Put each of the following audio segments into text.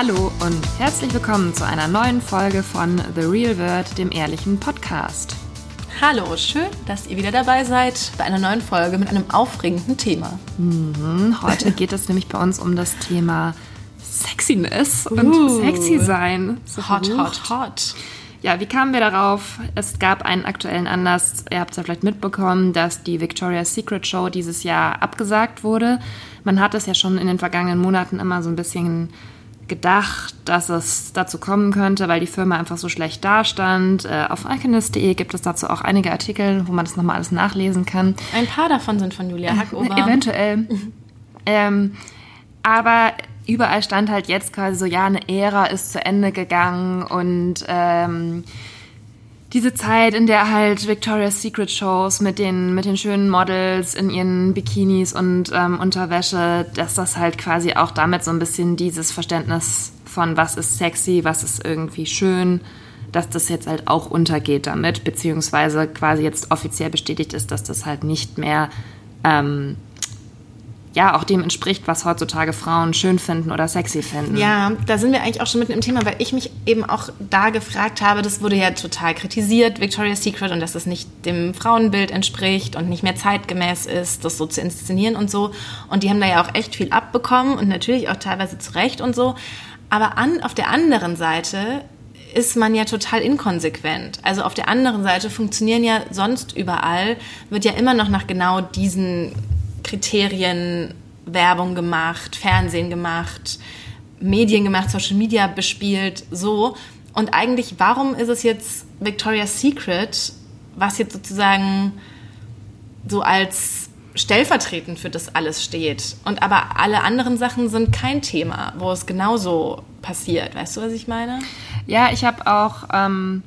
Hallo und herzlich willkommen zu einer neuen Folge von The Real World, dem ehrlichen Podcast. Hallo, schön, dass ihr wieder dabei seid bei einer neuen Folge mit einem aufregenden Thema. Mhm, heute geht es nämlich bei uns um das Thema Sexiness uh, und sexy sein. So hot, hot, hot. Ja, wie kamen wir darauf? Es gab einen aktuellen Anlass. Ihr habt es ja vielleicht mitbekommen, dass die Victoria's Secret Show dieses Jahr abgesagt wurde. Man hat es ja schon in den vergangenen Monaten immer so ein bisschen gedacht, dass es dazu kommen könnte, weil die Firma einfach so schlecht dastand. Äh, auf alchemist.de gibt es dazu auch einige Artikel, wo man das nochmal alles nachlesen kann. Ein paar davon sind von Julia Hackober. Eventuell. ähm, aber überall stand halt jetzt quasi so, ja, eine Ära ist zu Ende gegangen und ähm, diese Zeit, in der halt Victoria's Secret Shows mit den, mit den schönen Models in ihren Bikinis und ähm, Unterwäsche, dass das halt quasi auch damit so ein bisschen dieses Verständnis von was ist sexy, was ist irgendwie schön, dass das jetzt halt auch untergeht damit, beziehungsweise quasi jetzt offiziell bestätigt ist, dass das halt nicht mehr ähm, ja auch dem entspricht, was heutzutage Frauen schön finden oder sexy finden. Ja, da sind wir eigentlich auch schon mitten im Thema, weil ich mich eben auch da gefragt habe, das wurde ja total kritisiert, Victoria's Secret, und dass das nicht dem Frauenbild entspricht und nicht mehr zeitgemäß ist, das so zu inszenieren und so. Und die haben da ja auch echt viel abbekommen und natürlich auch teilweise zu Recht und so. Aber an, auf der anderen Seite ist man ja total inkonsequent. Also auf der anderen Seite funktionieren ja sonst überall, wird ja immer noch nach genau diesen Kriterien Werbung gemacht, Fernsehen gemacht, Medien gemacht, Social Media bespielt, so. Und eigentlich, warum ist es jetzt Victoria's Secret, was jetzt sozusagen so als stellvertretend für das alles steht? Und aber alle anderen Sachen sind kein Thema, wo es genauso passiert. Weißt du, was ich meine? Ja, ich habe auch. Ähm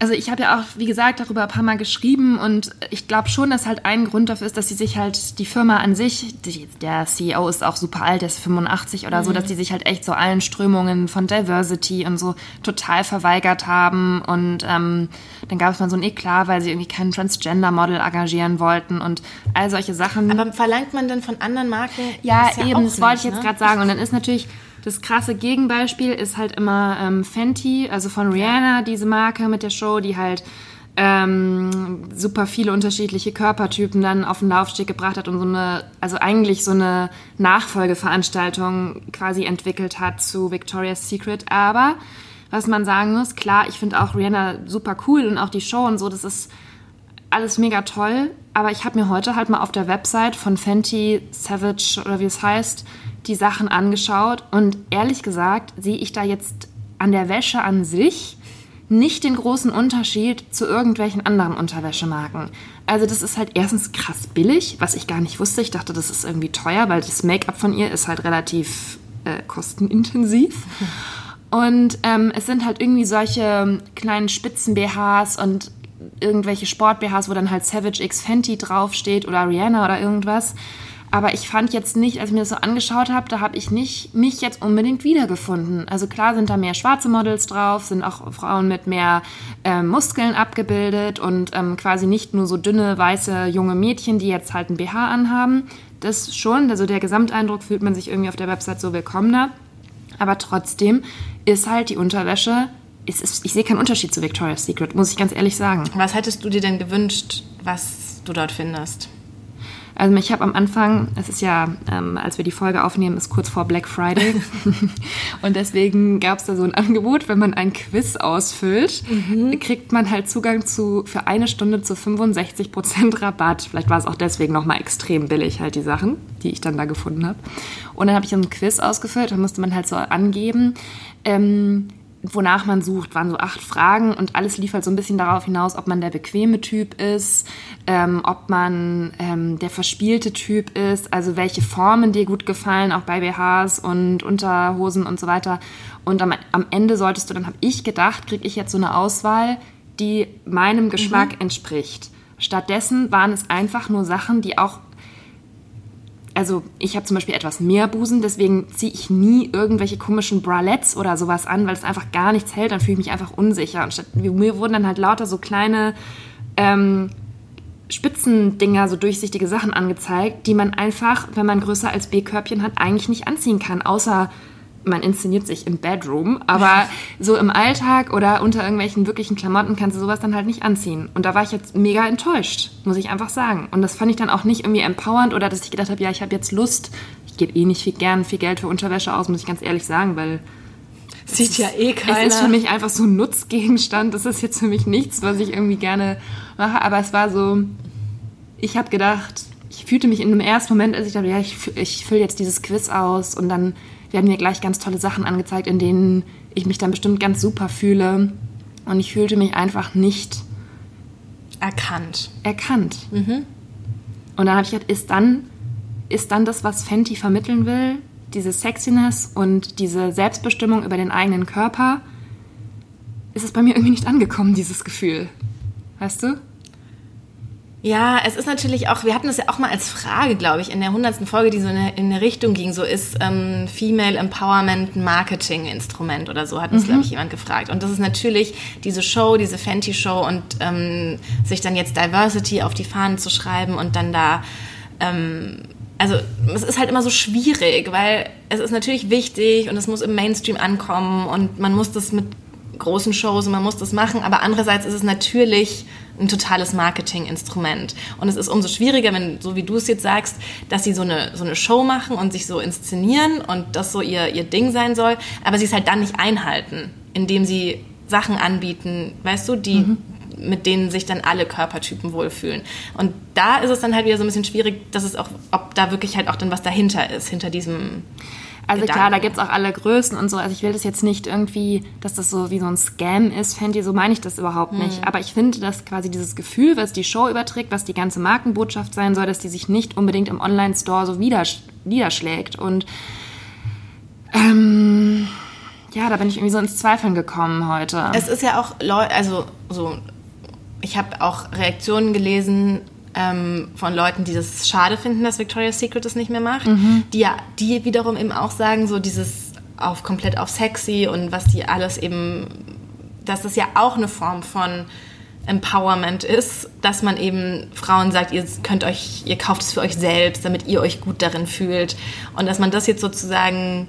also ich habe ja auch, wie gesagt, darüber ein paar Mal geschrieben und ich glaube schon, dass halt ein Grund dafür ist, dass sie sich halt die Firma an sich, die, der CEO ist auch super alt, der ist 85 oder mhm. so, dass die sich halt echt so allen Strömungen von Diversity und so total verweigert haben und ähm, dann gab es mal so ein Eklat, weil sie irgendwie keinen Transgender-Model engagieren wollten und all solche Sachen. Aber verlangt man denn von anderen Marken? Ja, ja eben, das wollte ich jetzt ne? gerade sagen und dann ist natürlich das krasse Gegenbeispiel ist halt immer ähm, Fenty, also von Rihanna, diese Marke mit der Show, die halt ähm, super viele unterschiedliche Körpertypen dann auf den Laufsteg gebracht hat und so eine, also eigentlich so eine Nachfolgeveranstaltung quasi entwickelt hat zu Victoria's Secret. Aber was man sagen muss, klar, ich finde auch Rihanna super cool und auch die Show und so, das ist alles mega toll. Aber ich habe mir heute halt mal auf der Website von Fenty Savage oder wie es heißt, die Sachen angeschaut und ehrlich gesagt sehe ich da jetzt an der Wäsche an sich nicht den großen Unterschied zu irgendwelchen anderen Unterwäschemarken. Also das ist halt erstens krass billig, was ich gar nicht wusste. Ich dachte, das ist irgendwie teuer, weil das Make-up von ihr ist halt relativ äh, kostenintensiv. Und ähm, es sind halt irgendwie solche kleinen Spitzen-BHs und irgendwelche Sport-BHs, wo dann halt Savage X Fenty draufsteht oder Rihanna oder irgendwas. Aber ich fand jetzt nicht, als ich mir das so angeschaut habe, da habe ich nicht mich jetzt unbedingt wiedergefunden. Also klar sind da mehr schwarze Models drauf, sind auch Frauen mit mehr äh, Muskeln abgebildet und ähm, quasi nicht nur so dünne, weiße, junge Mädchen, die jetzt halt ein BH anhaben. Das schon, also der Gesamteindruck fühlt man sich irgendwie auf der Website so willkommener. Aber trotzdem ist halt die Unterwäsche, ich sehe keinen Unterschied zu Victoria's Secret, muss ich ganz ehrlich sagen. Was hättest du dir denn gewünscht, was du dort findest? Also ich habe am Anfang, es ist ja, ähm, als wir die Folge aufnehmen, ist kurz vor Black Friday. und deswegen gab es da so ein Angebot, wenn man ein Quiz ausfüllt, mhm. kriegt man halt Zugang zu für eine Stunde zu 65 Prozent Rabatt. Vielleicht war es auch deswegen nochmal extrem billig, halt die Sachen, die ich dann da gefunden habe. Und dann habe ich ein Quiz ausgefüllt, da musste man halt so angeben, ähm, wonach man sucht, waren so acht Fragen und alles lief halt so ein bisschen darauf hinaus, ob man der bequeme Typ ist, ähm, ob man ähm, der verspielte Typ ist, also welche Formen dir gut gefallen, auch bei BHs und Unterhosen und so weiter. Und am, am Ende solltest du, dann habe ich gedacht, kriege ich jetzt so eine Auswahl, die meinem Geschmack mhm. entspricht. Stattdessen waren es einfach nur Sachen, die auch also ich habe zum Beispiel etwas mehr Busen, deswegen ziehe ich nie irgendwelche komischen Bralettes oder sowas an, weil es einfach gar nichts hält, dann fühle ich mich einfach unsicher. Und statt, mir wurden dann halt lauter so kleine ähm, Spitzendinger, so durchsichtige Sachen angezeigt, die man einfach, wenn man größer als B-Körbchen hat, eigentlich nicht anziehen kann, außer man inszeniert sich im Bedroom, aber so im Alltag oder unter irgendwelchen wirklichen Klamotten kannst du sowas dann halt nicht anziehen. Und da war ich jetzt mega enttäuscht, muss ich einfach sagen. Und das fand ich dann auch nicht irgendwie empowernd oder dass ich gedacht habe, ja, ich habe jetzt Lust. Ich gebe eh nicht viel gern viel Geld für Unterwäsche aus, muss ich ganz ehrlich sagen, weil Sieht ist, ja eh keiner. Es ist für mich einfach so ein Nutzgegenstand. Das ist jetzt für mich nichts, was ich irgendwie gerne mache. Aber es war so, ich habe gedacht, ich fühlte mich in dem ersten Moment, als ich dachte, ja, ich, ich fülle jetzt dieses Quiz aus und dann werden mir gleich ganz tolle Sachen angezeigt, in denen ich mich dann bestimmt ganz super fühle. Und ich fühlte mich einfach nicht erkannt. Erkannt. Mhm. Und dann habe ich gedacht, ist dann, ist dann das, was Fenty vermitteln will, diese Sexiness und diese Selbstbestimmung über den eigenen Körper, ist es bei mir irgendwie nicht angekommen, dieses Gefühl. Weißt du? Ja, es ist natürlich auch, wir hatten das ja auch mal als Frage, glaube ich, in der hundertsten Folge, die so in eine, in eine Richtung ging, so ist ähm, Female Empowerment ein Marketing-Instrument oder so, hat uns, mhm. glaube ich, jemand gefragt. Und das ist natürlich diese Show, diese Fenty-Show und ähm, sich dann jetzt Diversity auf die Fahnen zu schreiben und dann da ähm, also es ist halt immer so schwierig, weil es ist natürlich wichtig und es muss im Mainstream ankommen und man muss das mit großen Shows und man muss das machen, aber andererseits ist es natürlich ein totales Marketinginstrument. Und es ist umso schwieriger, wenn, so wie du es jetzt sagst, dass sie so eine, so eine Show machen und sich so inszenieren und das so ihr, ihr Ding sein soll, aber sie es halt dann nicht einhalten, indem sie Sachen anbieten, weißt du, die, mhm mit denen sich dann alle Körpertypen wohlfühlen. Und da ist es dann halt wieder so ein bisschen schwierig, dass es auch, ob da wirklich halt auch dann was dahinter ist, hinter diesem. Also Gedanken. klar, da gibt es auch alle Größen und so. Also ich will das jetzt nicht irgendwie, dass das so wie so ein Scam ist, Fenty, so meine ich das überhaupt nicht. Mhm. Aber ich finde, dass quasi dieses Gefühl, was die Show überträgt, was die ganze Markenbotschaft sein soll, dass die sich nicht unbedingt im Online-Store so niederschlägt. Und ähm, ja, da bin ich irgendwie so ins Zweifeln gekommen heute. Es ist ja auch Leute, also so ich habe auch Reaktionen gelesen ähm, von Leuten, die das schade finden, dass Victoria's Secret das nicht mehr macht, mhm. die ja, die wiederum eben auch sagen, so dieses auf komplett auf sexy und was die alles eben, dass das ja auch eine Form von Empowerment ist, dass man eben Frauen sagt, ihr könnt euch, ihr kauft es für euch selbst, damit ihr euch gut darin fühlt und dass man das jetzt sozusagen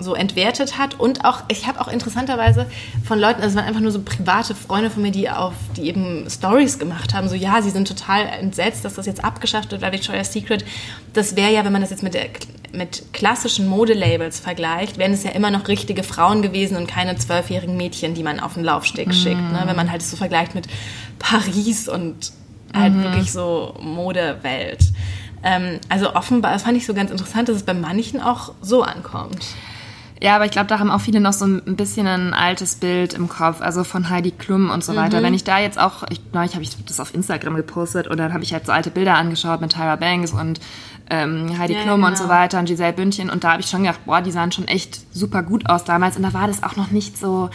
so entwertet hat und auch ich habe auch interessanterweise von Leuten, also es waren einfach nur so private Freunde von mir, die auf die eben Stories gemacht haben, so ja, sie sind total entsetzt, dass das jetzt abgeschafft wird bei Victoria's Secret. Das wäre ja, wenn man das jetzt mit der mit klassischen Modelabels vergleicht, wären es ja immer noch richtige Frauen gewesen und keine zwölfjährigen Mädchen, die man auf den Laufsteg mm. schickt. Ne? Wenn man halt so vergleicht mit Paris und halt mm. wirklich so Modewelt. Ähm, also offenbar, das fand ich so ganz interessant, dass es bei manchen auch so ankommt. Ja, aber ich glaube, da haben auch viele noch so ein bisschen ein altes Bild im Kopf, also von Heidi Klum und so weiter. Mhm. Wenn ich da jetzt auch, ich, neulich habe ich das auf Instagram gepostet und dann habe ich halt so alte Bilder angeschaut mit Tyra Banks und ähm, Heidi ja, Klum genau. und so weiter und Giselle Bündchen und da habe ich schon gedacht, boah, die sahen schon echt super gut aus damals und da war das auch noch nicht so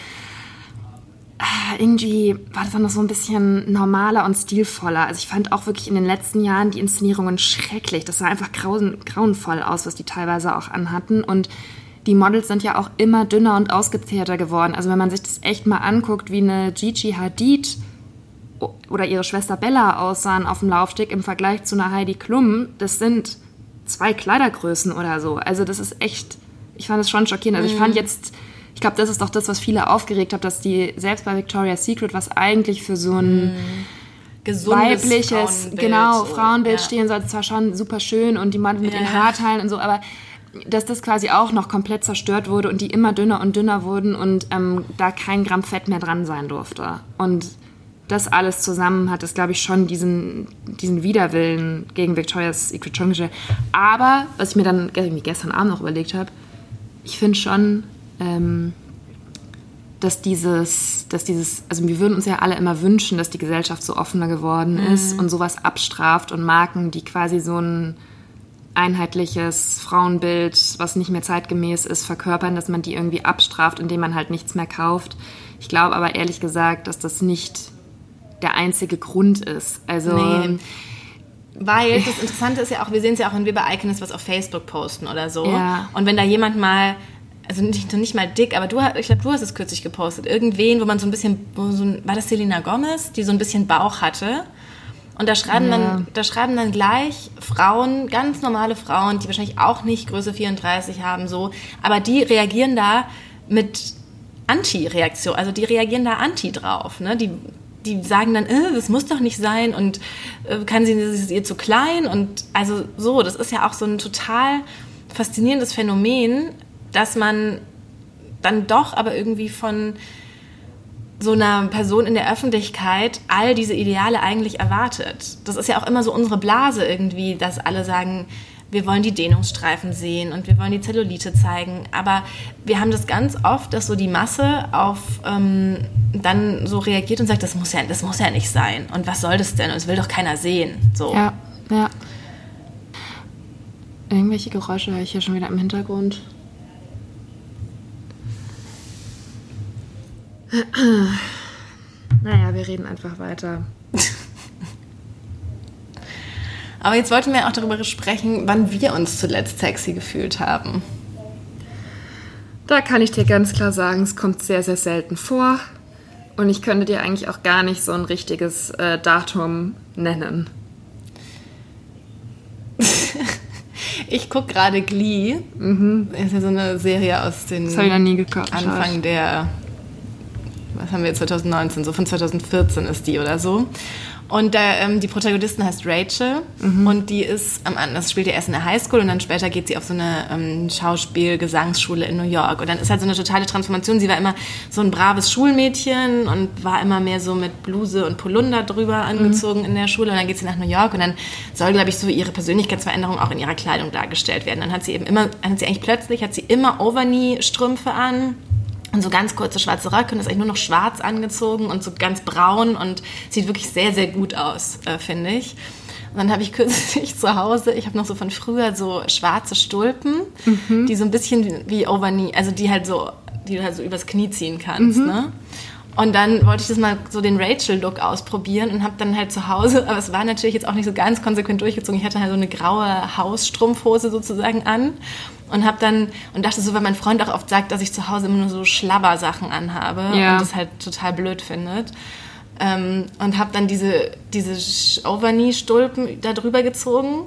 irgendwie war das auch noch so ein bisschen normaler und stilvoller. Also ich fand auch wirklich in den letzten Jahren die Inszenierungen schrecklich. Das sah einfach grauen, grauenvoll aus, was die teilweise auch anhatten. Und die Models sind ja auch immer dünner und ausgezehrter geworden. Also wenn man sich das echt mal anguckt, wie eine Gigi Hadid oder ihre Schwester Bella aussahen auf dem Laufsteg im Vergleich zu einer Heidi Klum, das sind zwei Kleidergrößen oder so. Also das ist echt, ich fand es schon schockierend. Also ich fand mhm. jetzt, ich glaube, das ist doch das, was viele aufgeregt hat, dass die selbst bei Victoria's Secret, was eigentlich für so ein mhm. Gesundes weibliches, Frauenbild, genau, so. Frauenbild ja. stehen soll, zwar schon super schön und die Mann mit ja. den Haarteilen und so, aber dass das quasi auch noch komplett zerstört wurde und die immer dünner und dünner wurden und ähm, da kein Gramm Fett mehr dran sein durfte. Und das alles zusammen hat es, glaube ich, schon diesen, diesen Widerwillen gegen Victoria's Secret schon gestellt. Aber, was ich mir dann gestern Abend noch überlegt habe, ich finde schon, ähm, dass dieses, dass dieses, also wir würden uns ja alle immer wünschen, dass die Gesellschaft so offener geworden ist mhm. und sowas abstraft und Marken, die quasi so ein einheitliches Frauenbild, was nicht mehr zeitgemäß ist, verkörpern, dass man die irgendwie abstraft, indem man halt nichts mehr kauft. Ich glaube aber ehrlich gesagt, dass das nicht der einzige Grund ist. Also nee. Weil das Interessante ist ja auch, wir sehen es ja auch, wenn wir bei Iconist was auf Facebook posten oder so. Ja. Und wenn da jemand mal, also nicht, nicht mal dick, aber du, ich glaube, du hast es kürzlich gepostet, irgendwen, wo man so ein bisschen, so ein, war das Selena Gomez, die so ein bisschen Bauch hatte Und da schreiben, Ja. dann, da schreiben dann gleich Frauen, ganz normale Frauen, die wahrscheinlich auch nicht Größe 34 haben, so, aber die reagieren da mit Anti-Reaktion, also die reagieren da anti drauf. Ne? Die, die sagen dann, äh, das muss doch nicht sein und äh, kann sie, ist ihr zu klein und also so, das ist ja auch so ein total faszinierendes Phänomen, dass man dann doch aber irgendwie von so einer Person in der Öffentlichkeit all diese Ideale eigentlich erwartet. Das ist ja auch immer so unsere Blase irgendwie, dass alle sagen, wir wollen die Dehnungsstreifen sehen und wir wollen die Zellulite zeigen. Aber wir haben das ganz oft, dass so die Masse auf ähm, dann so reagiert und sagt, das muss ja, das muss ja nicht sein. Und was soll das denn? Und das will doch keiner sehen. So. Ja, ja. Irgendwelche Geräusche höre ich hier schon wieder im Hintergrund. Naja, wir reden einfach weiter. Aber jetzt wollten wir auch darüber sprechen, wann wir uns zuletzt sexy gefühlt haben. Da kann ich dir ganz klar sagen, es kommt sehr, sehr selten vor. Und ich könnte dir eigentlich auch gar nicht so ein richtiges äh, Datum nennen. Ich gucke gerade Glee. Das ist ja so eine Serie aus den. Anfang der, was haben wir jetzt, 2019, so von 2014 ist die oder so. Und da, ähm, die Protagonistin heißt Rachel und die ist am Anfang, das spielt ja erst in der Highschool und dann später geht sie auf so eine ähm, Schauspiel-Gesangsschule in New York. Und dann ist halt so eine totale Transformation. Sie war immer so ein braves Schulmädchen und war immer mehr so mit Bluse und Polunder drüber angezogen in der Schule. Und dann geht sie nach New York und dann soll, glaube ich, so ihre Persönlichkeitsveränderung auch in ihrer Kleidung dargestellt werden. Dann hat sie eben immer, dann hat sie eigentlich plötzlich, hat sie immer Overknee-Strümpfe an und so ganz kurze schwarze Röcke und ist eigentlich nur noch schwarz angezogen und so ganz braun und sieht wirklich sehr, sehr gut aus, äh, finde ich. Und dann habe ich kürzlich zu Hause, ich habe noch so von früher so schwarze Stulpen, die so ein bisschen wie, Overknee, also die halt so, die du halt so übers Knie ziehen kannst, ne? Und dann wollte ich das mal so den Rachel-Look ausprobieren und habe dann halt zu Hause, aber es war natürlich jetzt auch nicht so ganz konsequent durchgezogen. Ich hatte halt so eine graue Hausstrumpfhose sozusagen an und habe dann und dachte so, weil mein Freund auch oft sagt, dass ich zu Hause immer nur so Schlabbersachen anhabe Ja. und das halt total blöd findet. Ähm, und habe dann diese, diese Overknee-Stulpen da drüber gezogen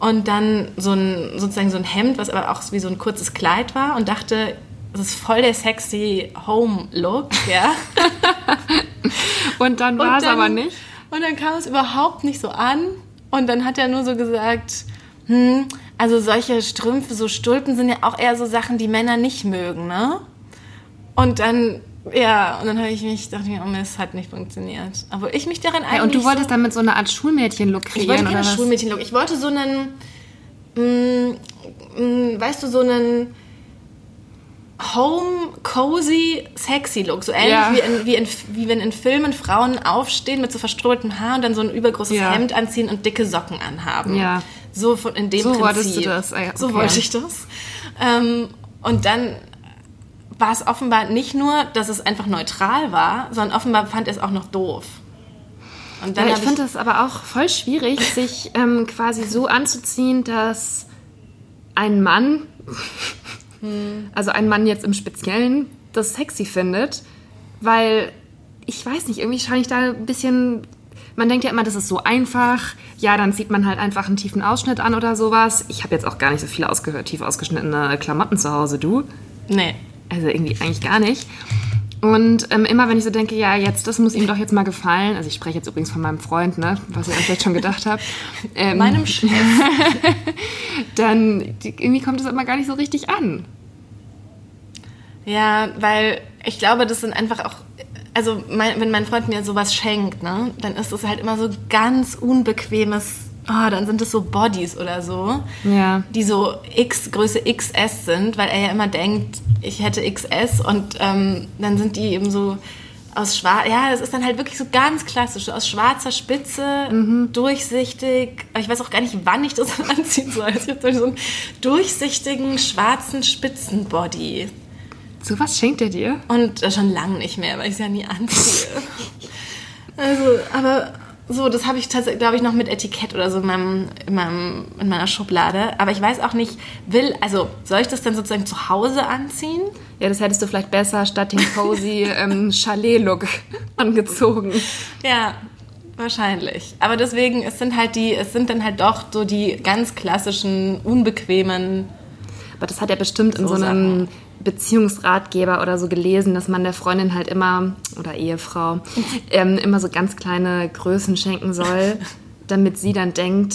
und dann so ein, sozusagen so ein Hemd, was aber auch wie so ein kurzes Kleid war und dachte, das ist voll der sexy Home-Look, ja. Und dann war es aber nicht. Und dann kam es überhaupt nicht so an. Und dann hat er nur so gesagt, hm, also solche Strümpfe, so Stulpen sind ja auch eher so Sachen, die Männer nicht mögen, ne? Und dann, ja, und dann habe ich mich, dachte ich, oh, es hat nicht funktioniert. Obwohl ich mich daran eigentlich Ja, und du wolltest so, damit so eine Art Schulmädchen-Look ich kreieren, wollte oder keine was? Schulmädchen-Look. Ich wollte so einen, mh, mh, weißt du, so einen Home, cozy, sexy Look. So ähnlich Ja. wie, in, wie, in, wie wenn in Filmen Frauen aufstehen mit so verstrubeltem Haar und dann so ein übergroßes Ja. Hemd anziehen und dicke Socken anhaben. Ja. So von, in dem So Prinzip. wolltest du das, ah ja, So okay. wollte ich das. Ähm, und dann war es offenbar nicht nur, dass es einfach neutral war, sondern offenbar fand er es auch noch doof. Und dann Ja, ich finde das aber auch voll schwierig, sich ähm, quasi so anzuziehen, dass ein Mann, also ein Mann jetzt im Speziellen, das sexy findet, weil ich weiß nicht, irgendwie scheine ich da ein bisschen. Man denkt ja immer, das ist so einfach. Ja, dann zieht man halt einfach einen tiefen Ausschnitt an oder sowas. Ich habe jetzt auch gar nicht so viele ausgehört, tief ausgeschnittene Klamotten zu Hause, du? Nee. Also irgendwie eigentlich gar nicht. Und ähm, immer wenn ich so denke, ja, jetzt, das muss ihm doch jetzt mal gefallen. Also ich spreche jetzt übrigens von meinem Freund, ne, was ihr euch vielleicht schon gedacht habt. Ähm, Meinem Chef. dann die, irgendwie kommt es immer gar nicht so richtig an. Ja, weil ich glaube, das sind einfach auch. Also, mein, wenn mein Freund mir sowas schenkt, ne, dann ist das halt immer so ganz unbequemes. Oh, dann sind es so Bodies oder so, Ja. die so X, Größe XS sind, weil er ja immer denkt, ich hätte XS und ähm, dann sind die eben so aus schwarz. Ja, das ist dann halt wirklich so ganz klassisch, aus schwarzer Spitze, durchsichtig. Aber ich weiß auch gar nicht, wann ich das anziehen soll. Ich habe so einen durchsichtigen, schwarzen Spitzenbody. Sowas schenkt er dir? Und äh, schon lange nicht mehr, weil ich es ja nie anziehe. also, aber so, das habe ich tatsächlich, glaube ich, noch mit Etikett oder so in, meinem, in, meinem, in meiner Schublade. Aber ich weiß auch nicht, will, also soll ich das dann sozusagen zu Hause anziehen? Ja, das hättest du vielleicht besser statt den cozy ähm, Chalet-Look angezogen. Ja, Wahrscheinlich. Aber deswegen, es sind halt die, es sind dann halt doch so die ganz klassischen, unbequemen. Aber das hat er bestimmt in so einem Beziehungsratgeber oder so gelesen, dass man der Freundin halt immer, oder Ehefrau, ähm, immer so ganz kleine Größen schenken soll, damit sie dann denkt,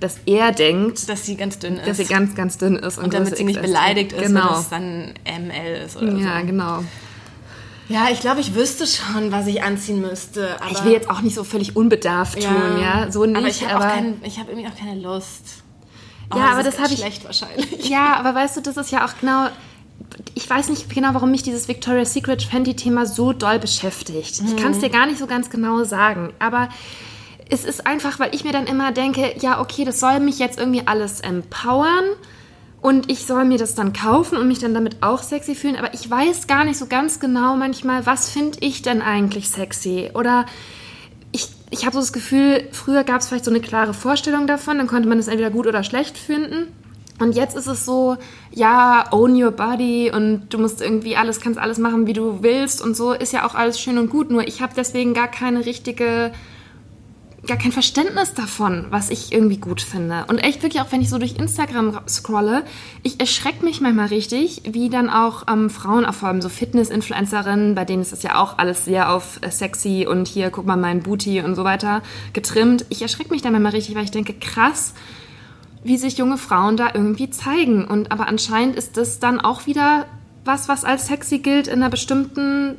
dass er denkt, dass sie ganz dünn ist. Dass sie ganz, ganz dünn ist. Und, und damit sie nicht beleidigt ist, genau. wenn es dann ML ist oder ja, so. Ja, genau. Ja, ich glaube, ich wüsste schon, was ich anziehen müsste. ich will jetzt auch nicht so völlig unbedarft ja, tun, ja, so nicht. Aber ich habe hab irgendwie auch keine Lust. Oh, ja, aber das, das habe ich schlecht wahrscheinlich. Ja, aber weißt du, das ist ja auch genau. Ich weiß nicht genau, warum mich dieses Victoria's Secret Fenty-Thema so doll beschäftigt. Mhm. Ich kann es dir gar nicht so ganz genau sagen, aber es ist einfach, weil ich mir dann immer denke, ja, okay, das soll mich jetzt irgendwie alles empowern und ich soll mir das dann kaufen und mich dann damit auch sexy fühlen, aber ich weiß gar nicht so ganz genau manchmal, was finde ich denn eigentlich sexy? Oder ich, ich habe so das Gefühl, früher gab es vielleicht so eine klare Vorstellung davon, dann konnte man es entweder gut oder schlecht finden. Und jetzt ist es so, ja, own your body und du musst irgendwie alles, kannst alles machen, wie du willst und so, ist ja auch alles schön und gut. Nur ich habe deswegen gar keine richtige gar kein Verständnis davon, was ich irgendwie gut finde. Und echt wirklich auch, wenn ich so durch Instagram scrolle, ich erschrecke mich manchmal richtig, wie dann auch ähm, Frauen, allem so Fitness-Influencerinnen, bei denen ist das ja auch alles sehr auf äh, sexy und hier, guck mal, mein Booty und so weiter getrimmt. Ich erschrecke mich dann manchmal richtig, weil ich denke, krass, wie sich junge Frauen da irgendwie zeigen. Und aber anscheinend ist das dann auch wieder was, was als sexy gilt in einer bestimmten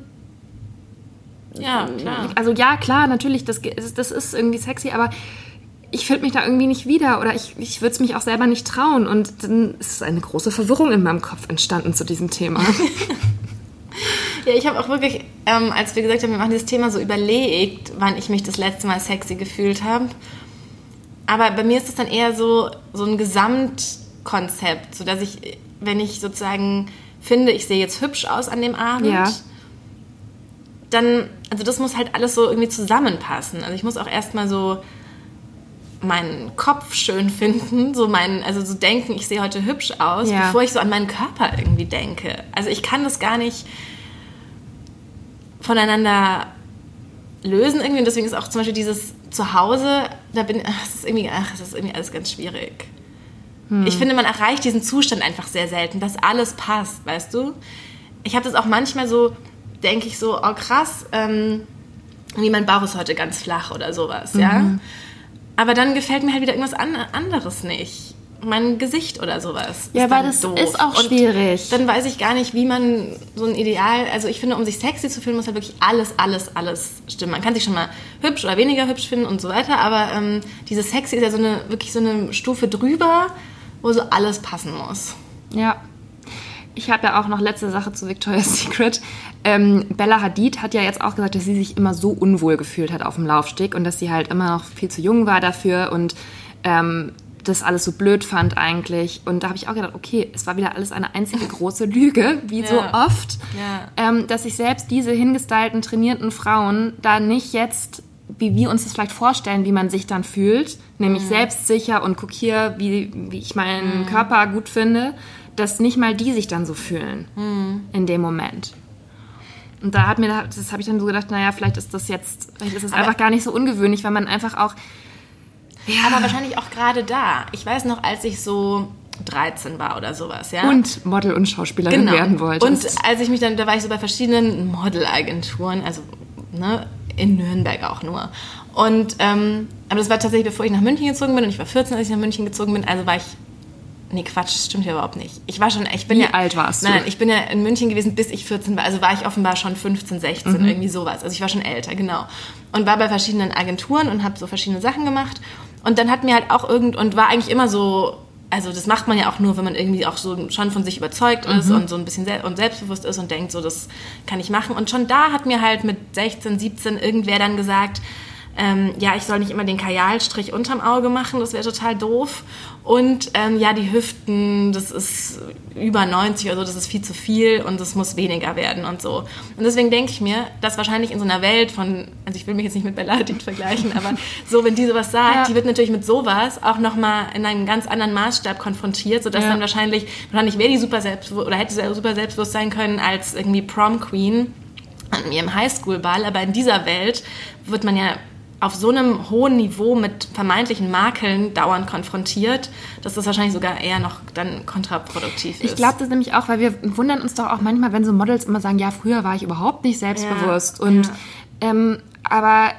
ja, klar. Also ja, klar, natürlich, das, das ist irgendwie sexy, aber ich finde mich da irgendwie nicht wieder oder ich, ich würde es mich auch selber nicht trauen. Und dann ist eine große Verwirrung in meinem Kopf entstanden zu diesem Thema. ja, ich habe auch wirklich, ähm, als wir gesagt haben, wir machen dieses Thema so überlegt, wann ich mich das letzte Mal sexy gefühlt habe. Aber bei mir ist es dann eher so, so ein Gesamtkonzept, so dass ich, wenn ich sozusagen finde, ich sehe jetzt hübsch aus an dem Abend, ja dann, also das muss halt alles so irgendwie zusammenpassen. Also ich muss auch erstmal so meinen Kopf schön finden, so meinen, also so denken, ich sehe heute hübsch aus, ja. bevor ich so an meinen Körper irgendwie denke. Also ich kann das gar nicht voneinander lösen irgendwie und deswegen ist auch zum Beispiel dieses Zuhause, da bin, ach, das ist irgendwie, ach, das ist irgendwie alles ganz schwierig. Hm. Ich finde, man erreicht diesen Zustand einfach sehr selten, dass alles passt, weißt du? Ich habe das auch manchmal so, denke ich so, oh krass, ähm, wie mein Bauch ist heute ganz flach oder sowas, ja. Mhm. Aber dann gefällt mir halt wieder irgendwas an anderes nicht. Mein Gesicht oder sowas. Ja, weil das doof. ist auch schwierig. Und dann weiß ich gar nicht, wie man so ein Ideal, also ich finde, um sich sexy zu fühlen, muss halt wirklich alles, alles, alles stimmen. Man kann sich schon mal hübsch oder weniger hübsch finden und so weiter, aber ähm, dieses Sexy ist ja so eine, wirklich so eine Stufe drüber, wo so alles passen muss. Ja, ich habe ja auch noch letzte Sache zu Victoria's Secret. Ähm, Bella Hadid hat ja jetzt auch gesagt, dass sie sich immer so unwohl gefühlt hat auf dem Laufsteg und dass sie halt immer noch viel zu jung war dafür und ähm, das alles so blöd fand eigentlich. Und da habe ich auch gedacht, okay, es war wieder alles eine einzige große Lüge, wie ja. so oft, ja. ähm, dass sich selbst diese hingestylten, trainierten Frauen da nicht jetzt, wie wir uns das vielleicht vorstellen, wie man sich dann fühlt, nämlich mhm. selbstsicher und guck hier, wie, wie ich meinen mhm. Körper gut finde, dass nicht mal die sich dann so fühlen mhm. in dem Moment. Und da hat mir, das habe ich dann so gedacht, naja, vielleicht ist das jetzt, vielleicht ist es einfach gar nicht so ungewöhnlich, weil man einfach auch. Ja. Aber wahrscheinlich auch gerade da. Ich weiß noch, als ich so 13 war oder sowas, ja. Und Model und Schauspielerin genau. werden wollte. Und als ich mich dann, da war ich so bei verschiedenen Modelagenturen, also ne, in Nürnberg auch nur. Und ähm, aber das war tatsächlich, bevor ich nach München gezogen bin und ich war 14, als ich nach München gezogen bin, also war ich Nee, Quatsch, das stimmt ja überhaupt nicht. Ich war schon, ich bin Wie ja. alt warst du? Nein, ich bin ja in München gewesen, bis ich 14 war. Also war ich offenbar schon 15, 16, mhm. irgendwie sowas. Also ich war schon älter, genau. Und war bei verschiedenen Agenturen und habe so verschiedene Sachen gemacht. Und dann hat mir halt auch irgend, und war eigentlich immer so, also das macht man ja auch nur, wenn man irgendwie auch so schon von sich überzeugt ist mhm. und so ein bisschen sel und selbstbewusst ist und denkt, so das kann ich machen. Und schon da hat mir halt mit 16, 17 irgendwer dann gesagt, ähm, ja, ich soll nicht immer den Kajalstrich unterm Auge machen, das wäre total doof. Und ähm, ja, die Hüften, das ist über 90 oder so, das ist viel zu viel und das muss weniger werden und so. Und deswegen denke ich mir, dass wahrscheinlich in so einer Welt von, also ich will mich jetzt nicht mit Bella Hadid vergleichen, aber so, wenn die sowas sagt, ja. die wird natürlich mit sowas auch nochmal in einen ganz anderen Maßstab konfrontiert, sodass ja. dann wahrscheinlich, wahrscheinlich wäre die super selbstbewusst oder hätte sie super selbstbewusst sein können als irgendwie Prom Queen an ihrem Highschool-Ball, aber in dieser Welt wird man ja auf so einem hohen Niveau mit vermeintlichen Makeln dauernd konfrontiert, dass das wahrscheinlich sogar eher noch dann kontraproduktiv ist. Ich glaube das nämlich auch, weil wir wundern uns doch auch manchmal, wenn so Models immer sagen, ja, früher war ich überhaupt nicht selbstbewusst. Ja, und ja. Ähm, aber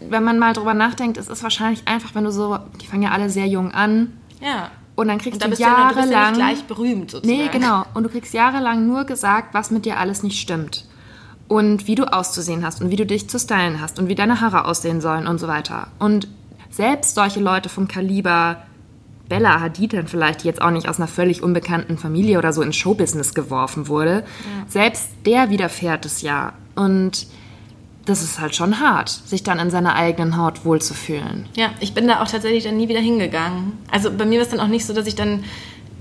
wenn man mal drüber nachdenkt, es ist wahrscheinlich einfach, wenn du so, die fangen ja alle sehr jung an ja. und dann kriegst Und da du du, ja, du bist ja jahrelang nicht gleich berühmt sozusagen. Nee, genau. Und du kriegst jahrelang nur gesagt, was mit dir alles nicht stimmt. Und wie du auszusehen hast und wie du dich zu stylen hast und wie deine Haare aussehen sollen und so weiter. Und selbst solche Leute vom Kaliber Bella Hadid dann vielleicht, die jetzt auch nicht aus einer völlig unbekannten Familie oder so ins Showbusiness geworfen wurde, selbst der widerfährt es ja. Und das ist halt schon hart, sich dann in seiner eigenen Haut wohlzufühlen. Ja, ich bin da auch tatsächlich dann nie wieder hingegangen. Also bei mir war es dann auch nicht so, dass ich dann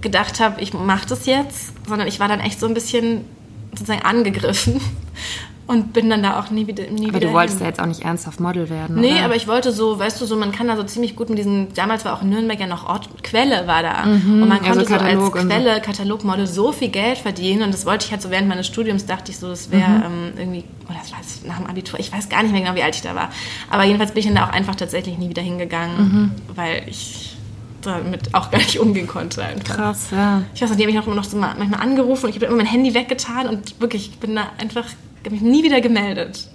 gedacht habe, ich mache das jetzt, sondern ich war dann echt so ein bisschen sozusagen angegriffen und bin dann da auch nie wieder nie Aber wieder du wolltest hin. ja jetzt auch nicht ernsthaft Model werden. Nee, oder? aber ich wollte so, weißt du, so man kann da so ziemlich gut mit diesen, damals war auch Nürnberg ja noch Ort, Quelle war da. und man also konnte so Katalog als so. Quelle, Katalogmodel so viel Geld verdienen und das wollte ich halt so während meines Studiums, dachte ich so, das wäre Mhm. ähm, irgendwie, oder das war jetzt nach dem Abitur, ich weiß gar nicht mehr genau, wie alt ich da war. Aber jedenfalls bin ich dann da auch einfach tatsächlich nie wieder hingegangen, Mhm. weil ich damit auch gar nicht umgehen konnte einfach. Krass, ja. Ich weiß noch, die haben mich auch immer noch so ma- manchmal angerufen und ich habe immer mein Handy weggetan und wirklich, ich bin da einfach, ich habe mich nie wieder gemeldet.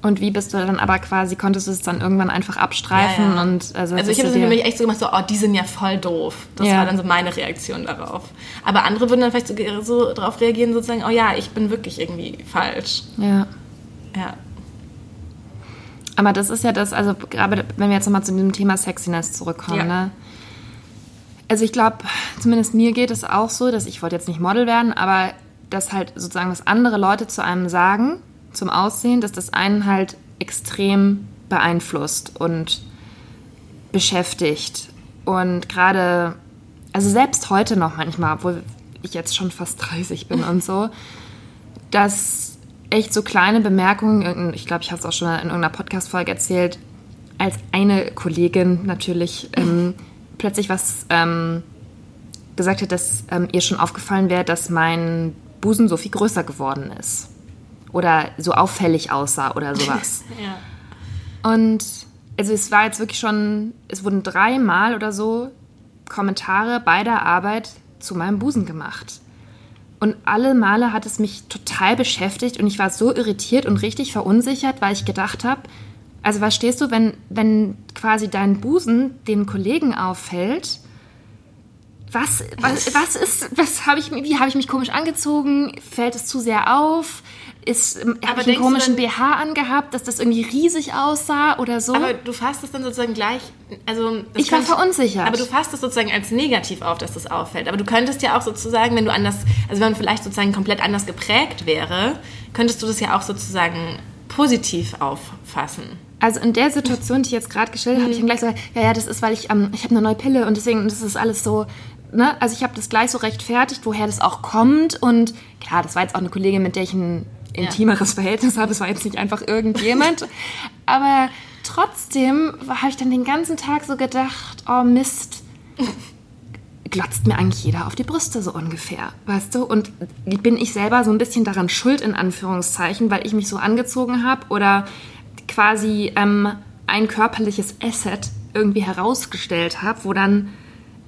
Und wie bist du dann aber quasi, konntest du es dann irgendwann einfach abstreifen Ja, ja. und also, Also ich habe dir- nämlich echt so gemacht, so, oh, die sind ja voll doof. Das Ja. war dann so meine Reaktion darauf. Aber andere würden dann vielleicht so, so darauf reagieren, sozusagen, oh ja, ich bin wirklich irgendwie falsch. Ja. Ja. Aber das ist ja das, also gerade wenn wir jetzt nochmal zu diesem Thema Sexiness zurückkommen, Ja. ne? Also ich glaube, zumindest mir geht es auch so, dass ich wollte jetzt nicht Model werden, aber dass halt sozusagen, was andere Leute zu einem sagen, zum Aussehen, dass das einen halt extrem beeinflusst und beschäftigt. Und gerade, also selbst heute noch manchmal, obwohl ich jetzt schon fast 30 bin und so, dass echt so kleine Bemerkungen, ich glaube, ich habe es auch schon in irgendeiner Podcast-Folge erzählt, als eine Kollegin natürlich ähm, plötzlich was ähm, gesagt hat, dass ähm, ihr schon aufgefallen wäre, dass mein Busen so viel größer geworden ist. Oder so auffällig aussah oder sowas. ja. Und also es war jetzt wirklich schon, es wurden dreimal oder so Kommentare bei der Arbeit zu meinem Busen gemacht. Und alle Male hat es mich total beschäftigt und ich war so irritiert und richtig verunsichert, weil ich gedacht habe, also was stehst du, wenn, wenn quasi dein Busen den Kollegen auffällt? Was, was, was ist, was habe ich, wie habe ich mich komisch angezogen? Fällt es zu sehr auf? Ist, habe ich einen komischen dann- BH angehabt, dass das irgendwie riesig aussah oder so? Aber du fasst es dann sozusagen gleich, also... Ich war verunsichert. Aber du fasst es sozusagen als negativ auf, dass das auffällt. Aber du könntest ja auch sozusagen, wenn du anders, also wenn man vielleicht sozusagen komplett anders geprägt wäre, könntest du das ja auch sozusagen positiv auffassen. Also in der Situation, die ich jetzt gerade geschildert habe, ich dann gleich so, ja, ja, das ist, weil ich, ähm, ich habe eine neue Pille und deswegen, das ist alles so, ne? Also ich habe das gleich so rechtfertigt, woher das auch kommt und klar, das war jetzt auch eine Kollegin, mit der ich ein intimeres Verhältnis habe, es war jetzt nicht einfach irgendjemand, aber trotzdem habe ich dann den ganzen Tag so gedacht, oh Mist, glotzt mir eigentlich jeder auf die Brüste so ungefähr, weißt du? Und bin ich selber so ein bisschen daran schuld, in Anführungszeichen, weil ich mich so angezogen habe oder quasi ähm, ein körperliches Asset irgendwie herausgestellt habe, wo dann,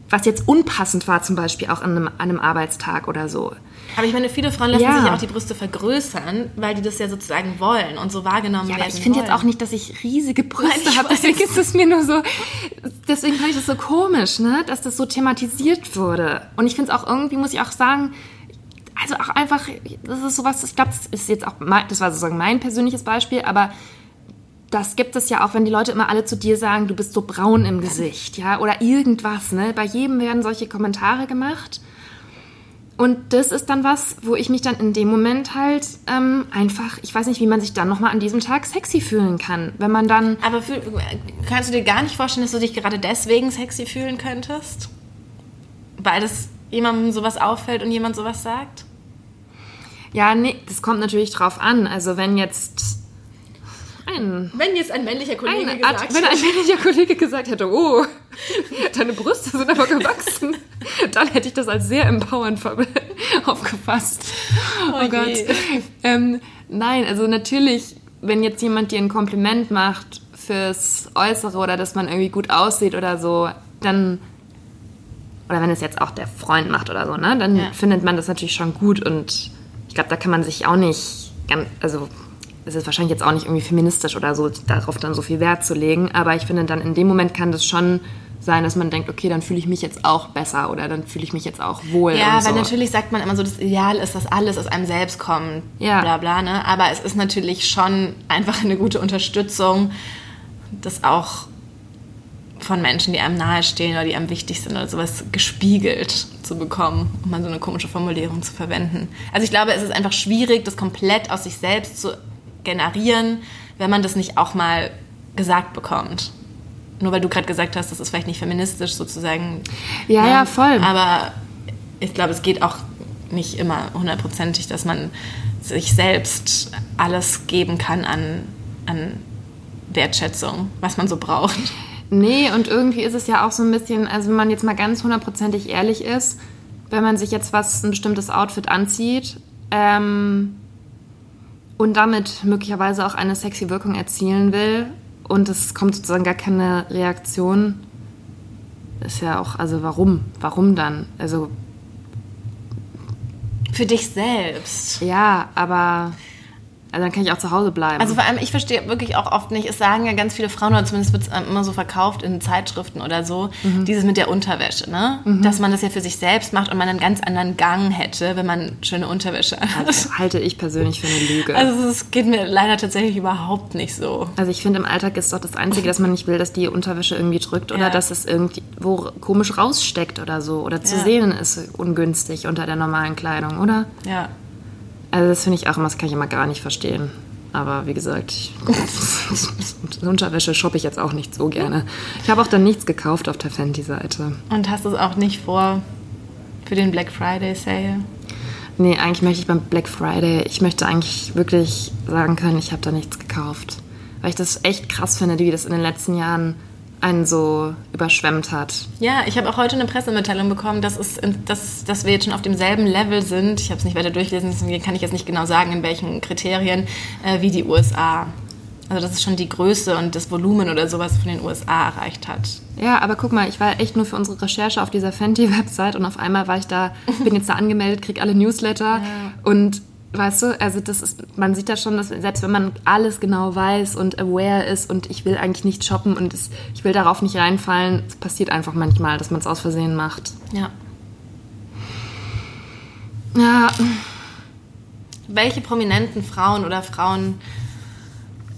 was jetzt unpassend war, zum Beispiel auch an einem, an einem Arbeitstag oder so. Aber ich meine, viele Frauen lassen Ja. sich auch die Brüste vergrößern, weil die das ja sozusagen wollen und so wahrgenommen Ja, werden aber ich finde jetzt auch nicht, dass ich riesige Brüste habe. Deswegen ist es mir nur so, deswegen fand ich das so komisch, ne, dass das so thematisiert wurde. Und ich finde es auch irgendwie, muss ich auch sagen, also auch einfach, das ist sowas, ich glaube, das ist jetzt auch, mein, das war sozusagen mein persönliches Beispiel, aber das gibt es ja auch, wenn die Leute immer alle zu dir sagen, du bist so braun im Gesicht, ja, oder irgendwas, ne? Bei jedem werden solche Kommentare gemacht. Und das ist dann was, wo ich mich dann in dem Moment halt ähm, einfach, ich weiß nicht, wie man sich dann nochmal an diesem Tag sexy fühlen kann. Wenn man dann, Aber fühl, kannst du dir gar nicht vorstellen, dass du dich gerade deswegen sexy fühlen könntest? Weil das jemandem sowas auffällt und jemand sowas sagt? ja, nee, das kommt natürlich drauf an. Also wenn jetzt ein, Wenn jetzt ein männlicher Kollege ein Art, wenn ein männlicher Kollege gesagt hätte, oh, deine Brüste sind aber gewachsen, dann hätte ich das als sehr empowernd aufgefasst. Oh, Oh Gott. Ähm, nein, also natürlich, wenn jetzt jemand dir ein Kompliment macht fürs Äußere oder dass man irgendwie gut aussieht oder so, dann oder wenn es jetzt auch der Freund macht oder so, ne, dann Ja. findet man das natürlich schon gut und ich glaube, da kann man sich auch nicht ganz, also es ist wahrscheinlich jetzt auch nicht irgendwie feministisch oder so, darauf dann so viel Wert zu legen, aber ich finde dann in dem Moment kann das schon sein, dass man denkt, okay, dann fühle ich mich jetzt auch besser oder dann fühle ich mich jetzt auch wohl. Ja, weil so. natürlich sagt man immer so, das Ideal ist, dass alles aus einem selbst kommt, Ja. bla bla, ne? Aber es ist natürlich schon einfach eine gute Unterstützung, das auch von Menschen, die einem nahestehen oder die einem wichtig sind oder sowas gespiegelt zu bekommen, um mal so eine komische Formulierung zu verwenden. Also ich glaube, es ist einfach schwierig, das komplett aus sich selbst zu generieren, wenn man das nicht auch mal gesagt bekommt. Nur weil du gerade gesagt hast, das ist vielleicht nicht feministisch sozusagen. Ja, ja, voll. Aber ich glaube, es geht auch nicht immer hundertprozentig, dass man sich selbst alles geben kann an, an Wertschätzung, was man so braucht. Nee, und irgendwie ist es ja auch so ein bisschen, also wenn man jetzt mal ganz hundertprozentig ehrlich ist, wenn man sich jetzt was, ein bestimmtes Outfit anzieht ähm, und damit möglicherweise auch eine sexy Wirkung erzielen will und es kommt sozusagen gar keine Reaktion, ist ja auch, also warum? Warum dann? Also Für dich selbst. ja, aber also dann kann ich auch zu Hause bleiben. Also vor allem, ich verstehe wirklich auch oft nicht, es sagen ja ganz viele Frauen, oder zumindest wird es immer so verkauft in Zeitschriften oder so, dieses mit der Unterwäsche, ne? Dass man das ja für sich selbst macht und man einen ganz anderen Gang hätte, wenn man schöne Unterwäsche hat. das halte ich persönlich für eine Lüge. Also es geht mir leider tatsächlich überhaupt nicht so. Also ich finde, im Alltag ist doch das Einzige, dass man nicht will, dass die Unterwäsche irgendwie drückt oder Ja. dass es irgendwo komisch raussteckt oder so. Oder zu Ja. sehen ist ungünstig unter der normalen Kleidung, oder? Ja. Also das finde ich auch immer, das kann ich immer gar nicht verstehen. Aber wie gesagt, ich, Unterwäsche shoppe ich jetzt auch nicht so gerne. Ich habe auch dann nichts gekauft auf der Fenty-Seite. Und hast du es auch nicht vor für den Black Friday Sale? Nee, eigentlich möchte ich beim Black Friday, ich möchte eigentlich wirklich sagen können, ich habe da nichts gekauft. Weil ich das echt krass finde, wie das in den letzten Jahren einen so überschwemmt hat. Ja, ich habe auch heute eine Pressemitteilung bekommen, dass, es, dass, dass wir jetzt schon auf demselben Level sind. Ich habe es nicht weiter durchgelesen, deswegen kann ich jetzt nicht genau sagen, in welchen Kriterien, äh, wie die USA. Also dass es schon die Größe und das Volumen oder sowas von den USA erreicht hat. Ja, aber guck mal, ich war echt nur für unsere Recherche auf dieser Fenty-Website und auf einmal war ich da, bin jetzt da angemeldet, krieg alle Newsletter und weißt du, also das ist, man sieht da schon, dass selbst wenn man alles genau weiß und aware ist und ich will eigentlich nicht shoppen und es, ich will darauf nicht reinfallen, es passiert einfach manchmal, dass man es aus Versehen macht. Ja. Ja, Welche prominenten Frauen oder Frauen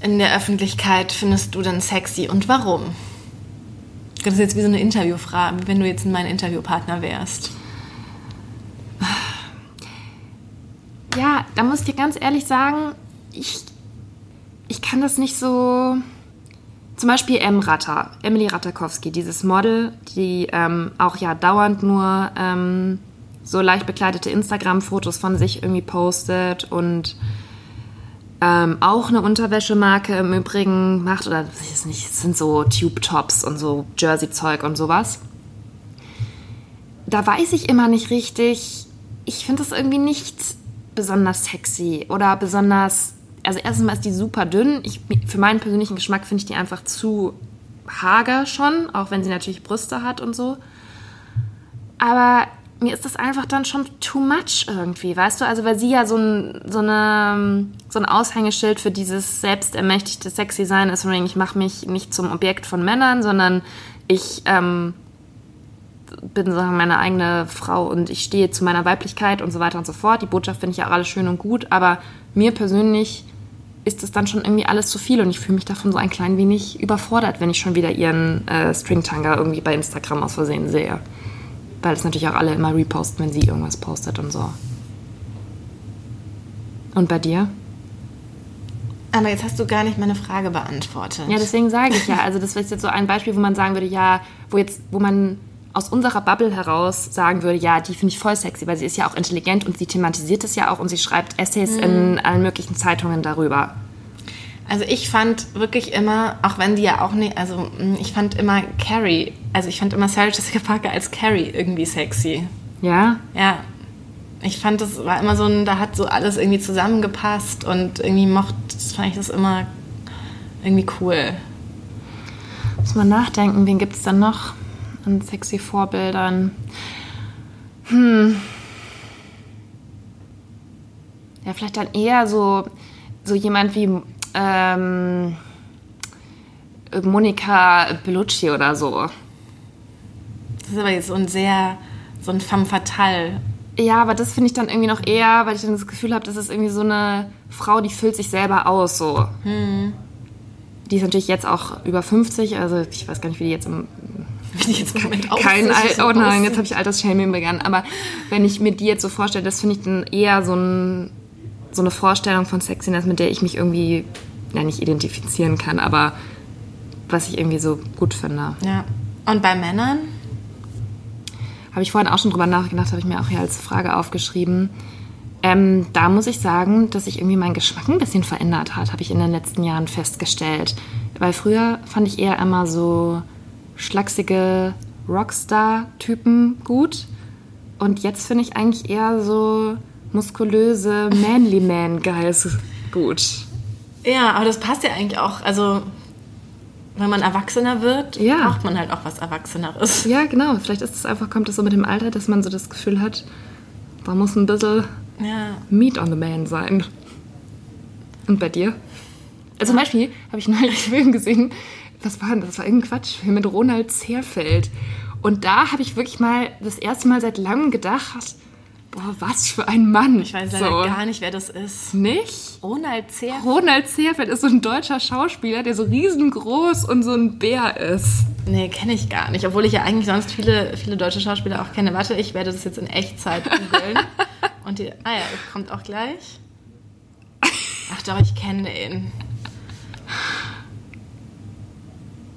in der Öffentlichkeit findest du denn sexy und warum? Das ist jetzt wie so eine Interviewfrage, wie wenn du jetzt mein Interviewpartner wärst. Ja, da muss ich dir ganz ehrlich sagen, ich, ich kann das nicht so. Zum Beispiel M. Ratter, Emily Ratakowski, dieses Model, die ähm, auch ja dauernd nur ähm, so leicht bekleidete Instagram-Fotos von sich irgendwie postet und ähm, auch eine Unterwäschemarke im Übrigen macht, oder ich weiß nicht, es sind so Tube-Tops und so Jersey-Zeug und sowas. Da weiß ich immer nicht richtig, ich finde das irgendwie nicht besonders sexy oder besonders. Also erstens mal ist die super dünn. Ich, für meinen persönlichen Geschmack finde ich die einfach zu hager schon, auch wenn sie natürlich Brüste hat und so. Aber mir ist das einfach dann schon too much irgendwie, weißt du? Also weil sie ja so ein, so eine, so ein Aushängeschild für dieses selbstermächtigte sexy sein ist, von wegen, ich mache mich nicht zum Objekt von Männern, sondern ich ähm, bin sozusagen meine eigene Frau und ich stehe zu meiner Weiblichkeit und so weiter und so fort. Die Botschaft finde ich ja auch alles schön und gut, aber mir persönlich ist es dann schon irgendwie alles zu viel und ich fühle mich davon so ein klein wenig überfordert, wenn ich schon wieder ihren äh, Stringtanga irgendwie bei Instagram aus Versehen sehe. Weil es natürlich auch alle immer reposten, wenn sie irgendwas postet und so. Und bei dir? Aber jetzt hast du gar nicht meine Frage beantwortet. Ja, deswegen sage ich ja. Also das ist jetzt so ein Beispiel, wo man sagen würde, ja, wo jetzt, wo man aus unserer Bubble heraus sagen würde, ja, die finde ich voll sexy, weil sie ist ja auch intelligent und sie thematisiert es ja auch und sie schreibt Essays in allen möglichen Zeitungen darüber. Also ich fand wirklich immer, auch wenn die ja auch nicht, also mh, ich fand immer Carrie, also ich fand immer Sarah Jessica Parker als Carrie irgendwie sexy. Ja? Ja, ich fand das war immer so ein, da hat so alles irgendwie zusammengepasst und irgendwie mochte, das fand ich das immer irgendwie cool. Muss mal nachdenken, wen gibt es dann noch an sexy Vorbildern? Hm. Ja, vielleicht dann eher so, so jemand wie ähm, Monika Bellucci oder so. Das ist aber jetzt so ein sehr, so ein femme fatale. Ja, aber das finde ich dann irgendwie noch eher, weil ich dann das Gefühl habe, das ist irgendwie so eine Frau, die füllt sich selber aus, so. Hm. Die ist natürlich jetzt auch über 50, also ich weiß gar nicht, wie die jetzt im Wie die jetzt im Moment kein aussieht, Al Oh nein, jetzt habe ich Altersshaming begangen. Aber wenn ich mir die jetzt so vorstelle, das finde ich dann eher so, ein, so eine Vorstellung von Sexiness, mit der ich mich irgendwie, ja nicht identifizieren kann, aber was ich irgendwie so gut finde. Ja. Und bei Männern? Habe ich vorhin auch schon drüber nachgedacht, habe ich mir auch hier als Frage aufgeschrieben. Ähm, da muss ich sagen, dass sich irgendwie mein Geschmack ein bisschen verändert hat, habe ich in den letzten Jahren festgestellt. Weil früher fand ich eher immer so schlachsige Rockstar-Typen gut. Und jetzt finde ich eigentlich eher so muskulöse Manly Man Guys gut. Ja, aber das passt ja eigentlich auch. Also, wenn man erwachsener wird, Ja. braucht man halt auch was Erwachseneres. Ja, genau. Vielleicht ist es einfach, kommt es so mit dem Alter, dass man so das Gefühl hat, da muss ein bisschen Ja. Meat on the Man sein. Und bei dir? Also zum Beispiel habe ich neulich einen Film gesehen, was war denn das? Das war irgendein Quatschfilm mit Ronald Zerfeld. Und da habe ich wirklich mal das erste Mal seit langem gedacht, boah, was für ein Mann. Ich weiß leider gar nicht, wer das ist. Nicht? Ronald Zehr. Ronald Zerfeld ist so ein deutscher Schauspieler, der so riesengroß und so ein Bär ist. Nee, kenne ich gar nicht. Obwohl ich ja eigentlich sonst viele, viele deutsche Schauspieler auch kenne. Warte, ich werde das jetzt in Echtzeit googeln. Und die, ah ja, kommt auch gleich. Ach doch, ich kenne ihn. Hm,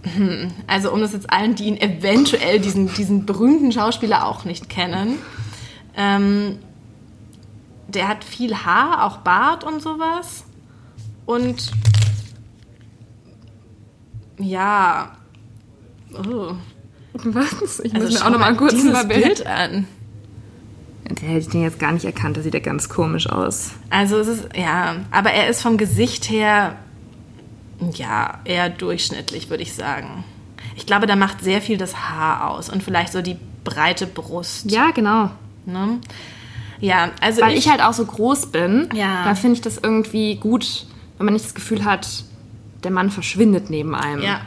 Also um das jetzt allen, die ihn eventuell, diesen, diesen berühmten Schauspieler auch nicht kennen. Ähm, der hat viel Haar, auch Bart und sowas. Und ja. Oh. Was? Ich muss Also mir auch noch mal mal kurz dieses ein Bild. Bild an. Der hätte ich den jetzt gar nicht erkannt, das sieht ja ganz komisch aus. Also es ist, ja, aber er ist vom Gesicht her, ja, eher durchschnittlich, würde ich sagen. Ich glaube, da macht sehr viel das Haar aus und vielleicht so die breite Brust. Ja, genau. Ne? Ja, also Weil ich, halt auch so groß bin, Ja. da finde ich das irgendwie gut, wenn man nicht das Gefühl hat, der Mann verschwindet neben einem. Ja.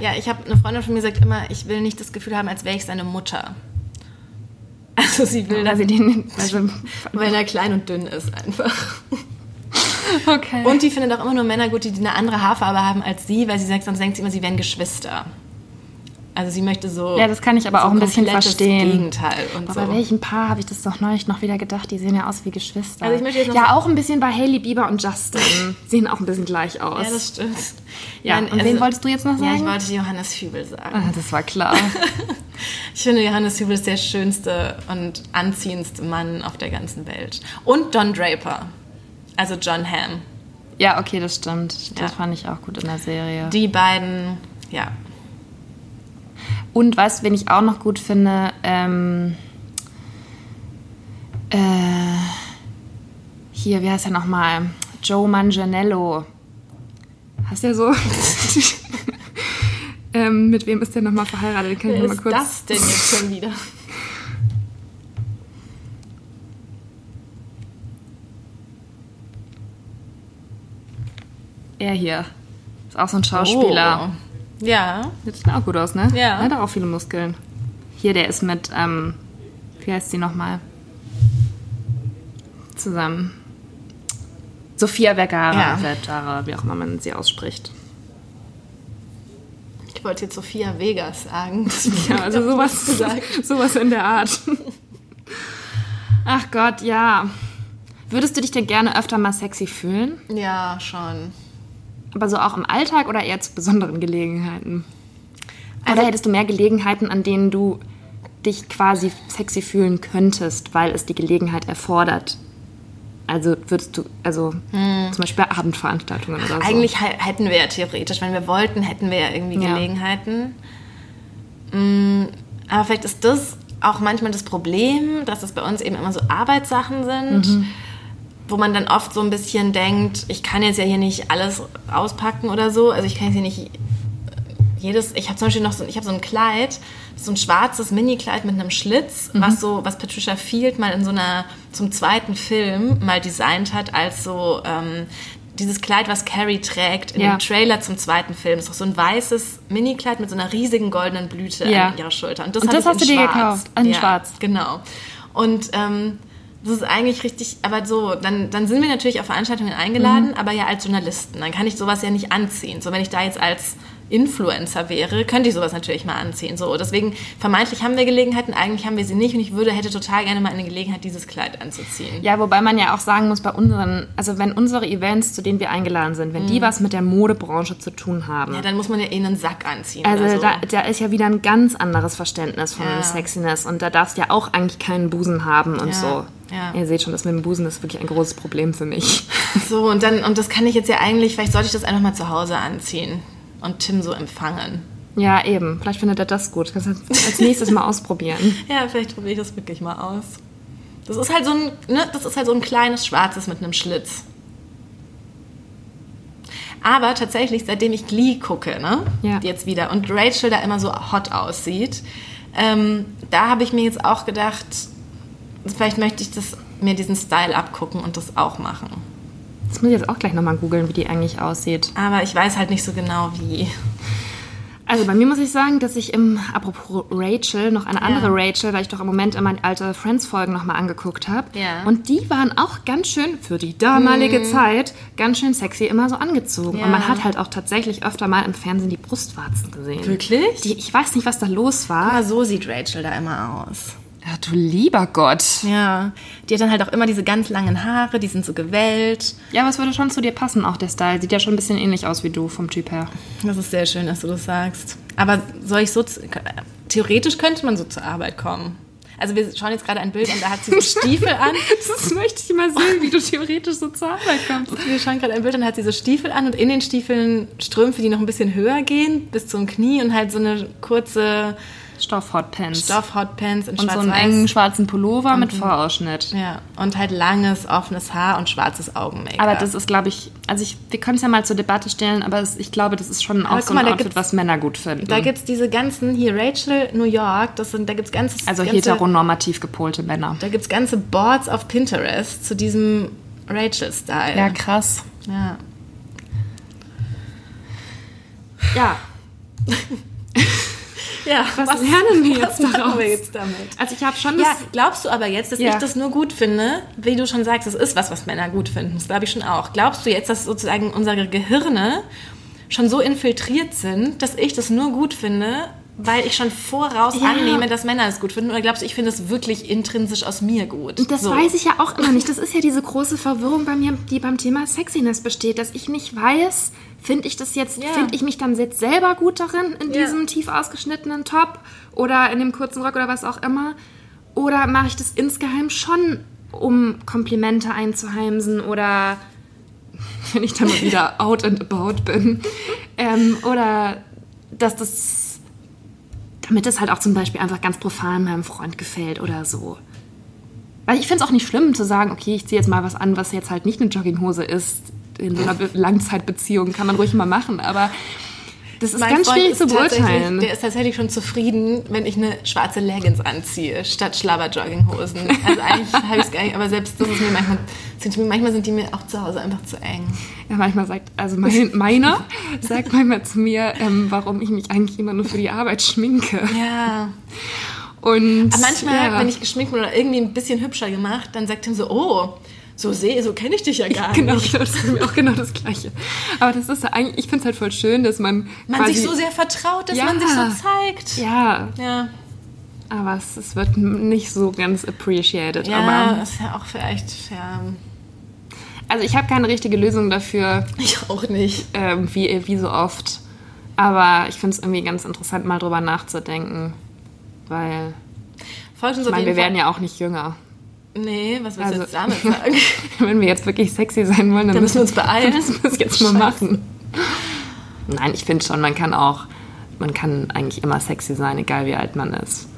Ja, ich habe eine Freundin von mir sagt immer, ich will nicht das Gefühl haben, als wäre ich seine Mutter. Also sie will, dass sie den. Also, weil er klein und dünn ist einfach. okay. Und die findet auch immer nur Männer gut, die eine andere Haarfarbe haben als sie, weil sie sagt, sonst denkt sie immer, sie wären Geschwister. Also sie möchte so. Ja, das kann ich aber so auch ein bisschen verstehen. Gegenteil und Aber so. bei welchem Paar habe ich das doch neulich noch wieder gedacht? Die sehen ja aus wie Geschwister. Also ich möchte jetzt ja, sagen- auch ein bisschen bei Hailey Bieber und Justin. sehen auch ein bisschen gleich aus. Ja, das stimmt. Ja, und wen wolltest du jetzt noch Ja, ich sagen? wollte Johannes Hübel sagen. Ah, das war klar. Ich finde, Johannes Hübel ist der schönste und anziehendste Mann auf der ganzen Welt. Und Don Draper. Also John Hamm. ja, okay, das stimmt. Das Ja. fand ich auch gut in der Serie. Die beiden, ja. Und weißt du, wen ich auch noch gut finde? Ähm, äh, hier, wie heißt er nochmal? Joe Manganiello. Hast du ja so? ähm, mit wem ist der nochmal verheiratet? Kann ich Wer noch mal ist kurz. das denn jetzt schon wieder? Er hier. Ist auch so ein Schauspieler. Oh. Ja. Sieht auch gut aus, ne? Ja. Hat auch viele Muskeln. Hier, der ist mit, ähm, wie heißt sie nochmal? Zusammen. Sophia Vergara, Ja. Vergara, wie auch immer man sie ausspricht. Ich wollte jetzt Sophia Vegas sagen. Ja, also sowas, sowas in der Art. Ach Gott, ja. Würdest du dich denn gerne öfter mal sexy fühlen? Ja, schon. Aber so auch im Alltag oder eher zu besonderen Gelegenheiten? Also- oder hättest du mehr Gelegenheiten, an denen du dich quasi sexy fühlen könntest, weil es die Gelegenheit erfordert? Also würdest du, also zum Beispiel bei Abendveranstaltungen oder so. Hm. Eigentlich hä- hätten wir ja theoretisch, wenn wir wollten, hätten wir ja irgendwie Ja. Gelegenheiten. Mm, Aber vielleicht ist das auch manchmal das Problem, dass es bei uns eben immer so Arbeitssachen sind, Mhm. Wo man dann oft so ein bisschen denkt, ich kann jetzt ja hier nicht alles auspacken oder so. Also ich kann jetzt hier nicht jedes, ich habe zum Beispiel noch so, ich habe so ein Kleid, so ein schwarzes Mini-Kleid mit einem Schlitz, Mhm. was so, was Patricia Field mal in so einer, zum zweiten Film mal designt hat, als so, ähm, dieses Kleid, was Carrie trägt in Ja. dem Trailer zum zweiten Film. Das ist auch so ein weißes Mini-Kleid mit so einer riesigen goldenen Blüte Ja. an ihrer Schulter. Und das, Und das hast du dir schwarz. gekauft, in ja, schwarz. Genau. Und ähm, das ist eigentlich richtig, aber so, dann, dann sind wir natürlich auf Veranstaltungen eingeladen, Mhm. aber ja als Journalisten. Dann kann ich sowas ja nicht anziehen. So, wenn ich da jetzt als Influencer wäre, könnte ich sowas natürlich mal anziehen. So, deswegen, vermeintlich haben wir Gelegenheiten, eigentlich haben wir sie nicht und ich würde, hätte total gerne mal eine Gelegenheit, dieses Kleid anzuziehen. Ja, wobei man ja auch sagen muss, bei unseren, also wenn unsere Events, zu denen wir eingeladen sind, wenn die was mit der Modebranche zu tun haben, Mhm. Ja, dann muss man ja eh einen Sack anziehen. also so. da, da ist ja wieder ein ganz anderes Verständnis von Ja. Sexiness und da darfst du ja auch eigentlich keinen Busen haben und Ja, so. Ja. Ihr seht schon, das mit dem Busen ist wirklich ein großes Problem für mich. So, und dann, und das kann ich jetzt ja eigentlich, vielleicht sollte ich das einfach mal zu Hause anziehen und Tim so empfangen. Ja, eben. Vielleicht findet er das gut. Kannst du als nächstes mal ausprobieren. Ja, vielleicht probiere ich das wirklich mal aus. Das ist halt so ein, ne, das ist halt so ein kleines Schwarzes mit einem Schlitz. Aber tatsächlich, seitdem ich Glee gucke, ne, Ja. jetzt wieder, und Rachel da immer so hot aussieht, ähm, da habe ich mir jetzt auch gedacht, vielleicht möchte ich das, mir diesen Style abgucken und das auch machen. Das muss ich jetzt auch gleich nochmal googeln, wie die eigentlich aussieht. Aber ich weiß halt nicht so genau wie. Also bei mir muss ich sagen, dass ich im, apropos Rachel, noch eine andere Ja. Rachel, weil ich doch im Moment immer alte Friends-Folgen nochmal angeguckt habe. Ja. Und die waren auch ganz schön, für die damalige Zeit, ganz schön sexy immer so angezogen. Ja. Und man hat halt auch tatsächlich öfter mal im Fernsehen die Brustwarzen gesehen. Wirklich? Die, ich weiß nicht, was da los war. Aber so sieht Rachel da immer aus. Ja, du lieber Gott. Ja, die hat dann halt auch immer diese ganz langen Haare, die sind so gewellt. Ja, aber es würde schon zu dir passen, auch der Style. Sieht ja schon ein bisschen ähnlich aus wie du vom Typ her. Das ist sehr schön, dass du das sagst. Aber soll ich so, zu- theoretisch könnte man so zur Arbeit kommen. Also wir schauen jetzt gerade ein Bild und da hat sie so Stiefel an. Das möchte ich mal sehen, wie du theoretisch so zur Arbeit kommst. Wir schauen gerade ein Bild und da hat sie so Stiefel an und in den Stiefeln Strümpfe, die noch ein bisschen höher gehen, bis zum Knie und halt so eine kurze Stoff-Hotpants. Stoff-Hotpants in Und so einen engen schwarzen Pullover mit Vorausschnitt. Ja, und halt langes, offenes Haar und schwarzes Augen-Make-up. Aber das ist, glaube ich, also ich, wir können es ja mal zur Debatte stellen, aber es, ich glaube, das ist schon auch so mal, ein da Outfit, was Männer gut finden. Da gibt es diese ganzen, hier Rachel, New York, das sind, da gibt es ganze, also ganze, heteronormativ gepolte Männer. da gibt's ganze Boards auf Pinterest zu diesem Rachel-Style. krass. Ja. Ja, Ja, was, lernen wir jetzt was daraus? wir jetzt damit? Also ich habe schon das... Ja, glaubst du aber jetzt, dass Ja. ich das nur gut finde, wie du schon sagst, das ist was, was Männer gut finden. Das glaube ich schon auch. Glaubst du jetzt, dass sozusagen unsere Gehirne schon so infiltriert sind, dass ich das nur gut finde, weil ich schon voraus Ja. annehme, dass Männer es gut finden? Oder glaubst du, ich finde es wirklich intrinsisch aus mir gut? Das So. weiß ich ja auch immer nicht. Das ist ja diese große Verwirrung bei mir, die beim Thema Sexiness besteht, dass ich nicht weiß, finde ich das jetzt, Ja. finde ich mich dann jetzt selber gut darin in Ja. diesem tief ausgeschnittenen Top oder in dem kurzen Rock oder was auch immer, oder mache ich das insgeheim schon, um Komplimente einzuheimsen oder wenn ich dann mal wieder out and about bin, ähm, oder dass das, damit das halt auch zum Beispiel einfach ganz profan meinem Freund gefällt oder so. Weil ich finde es auch nicht schlimm zu sagen, okay, ich ziehe jetzt mal was an, was jetzt halt nicht eine Jogginghose ist. In so einer Be- Langzeitbeziehung kann man ruhig mal machen, aber das ist Mein ganz Freund schwierig zu beurteilen. Der ist tatsächlich schon zufrieden, wenn ich eine schwarze Leggings anziehe, statt Schlabber-Jogginghosen. Also eigentlich habe ich es gar nicht, aber selbst das ist mir manchmal, sind, die- manchmal sind die mir auch zu Hause einfach zu eng. Ja, manchmal sagt, also mein, meiner sagt manchmal zu mir, ähm, warum ich mich eigentlich immer nur für die Arbeit schminke. Ja. Und Aber manchmal, ja. wenn ich geschminkt bin oder irgendwie ein bisschen hübscher gemacht, dann sagt er so, oh, so sehe, so kenne ich dich ja gar Genau, nicht. genau, das ist mir auch genau das Gleiche. Aber das ist eigentlich, ich finde es halt voll schön, dass man. Man sich so sehr vertraut, dass Ja. man sich so zeigt. Ja, Ja, aber es, es wird nicht so ganz appreciated. ja Aber, ist ja auch vielleicht, ja, also ich habe keine richtige Lösung dafür, ich auch nicht. ähm, wie, wie so oft. Aber ich finde es irgendwie ganz interessant, mal drüber nachzudenken. Weil, Folgt uns ich meine, wir Fall. werden ja auch nicht jünger. Nee, was willst du Also- jetzt damit sagen? Wenn wir jetzt wirklich sexy sein wollen, dann, Dann müssen wir uns beeilen. Dann müssen wir jetzt mal Scheiße. machen. Nein, ich finde schon, man kann auch, man kann eigentlich immer sexy sein, egal wie alt man ist.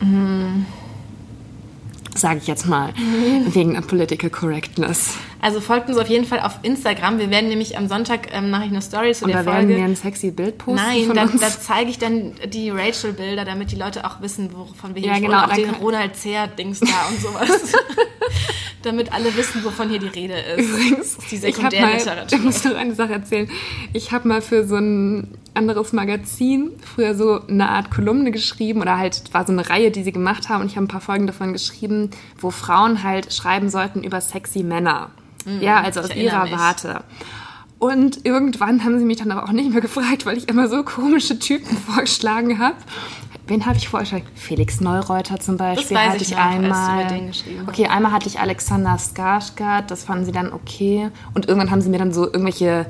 Mhm. Sage ich jetzt mal, wegen der Political Correctness. Also folgt uns auf jeden Fall auf Instagram. Wir werden nämlich am Sonntag ähm, mache ich eine Story zu Und der da Folge. werden wir ein sexy Bild posten Nein, da, da zeige ich dann die Rachel-Bilder, damit die Leute auch wissen, wovon wir hier Ja, sprechen. genau, Auch dann den Ronald Zehr-Dings da und sowas. damit alle wissen, wovon hier die Rede ist. Übrigens, die ich mal, ich Sekundärliteratur. muss noch eine Sache erzählen. Ich habe mal für so ein anderes Magazin früher so eine Art Kolumne geschrieben oder halt war so eine Reihe, die sie gemacht haben und ich habe ein paar Folgen davon geschrieben, wo Frauen halt schreiben sollten über sexy Männer. Ja, also aus Mhm. ihrer mich. Warte. Und irgendwann haben sie mich dann aber auch nicht mehr gefragt, weil ich immer so komische Typen vorgeschlagen habe. Wen habe ich vorgeschlagen? Felix Neureuter zum Beispiel weiß hatte ich ich, noch, als du einmal. über den geschrieben okay, einmal hatte ich Alexander Skarsgård, das fanden sie dann okay. Und irgendwann haben sie mir dann so irgendwelche,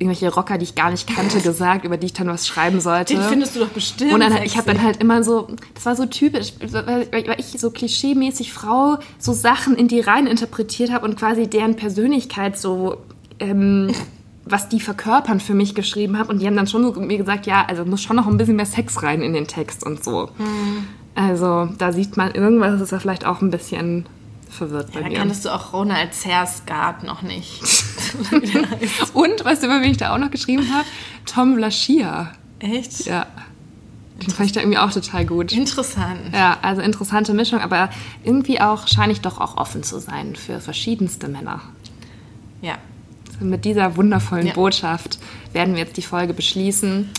irgendwelche Rocker, die ich gar nicht kannte, gesagt, über die ich dann was schreiben sollte. Den findest du doch bestimmt Und dann, sexy. ich habe dann halt immer so, das war so typisch, weil, ich so klischeemäßig Frau so Sachen in die rein interpretiert habe und quasi deren Persönlichkeit so, ähm, was die verkörpern für mich geschrieben habe. Und die haben dann schon so mir gesagt, ja, also muss schon noch ein bisschen mehr Sex rein in den Text und so. Hm. Also da sieht man irgendwas, ist da vielleicht auch ein bisschen verwirrt bei Da mir. kanntest du auch Ronald Zersgard noch nicht. Und, weißt du, über wen ich da auch noch geschrieben habe? Tom Vlaschia. Echt? Ja. Den fand ich da irgendwie auch total gut. Interessant. Ja, also interessante Mischung, aber irgendwie auch scheine ich doch auch offen zu sein für verschiedenste Männer. Ja. Mit dieser wundervollen Ja. Botschaft werden wir jetzt die Folge beschließen.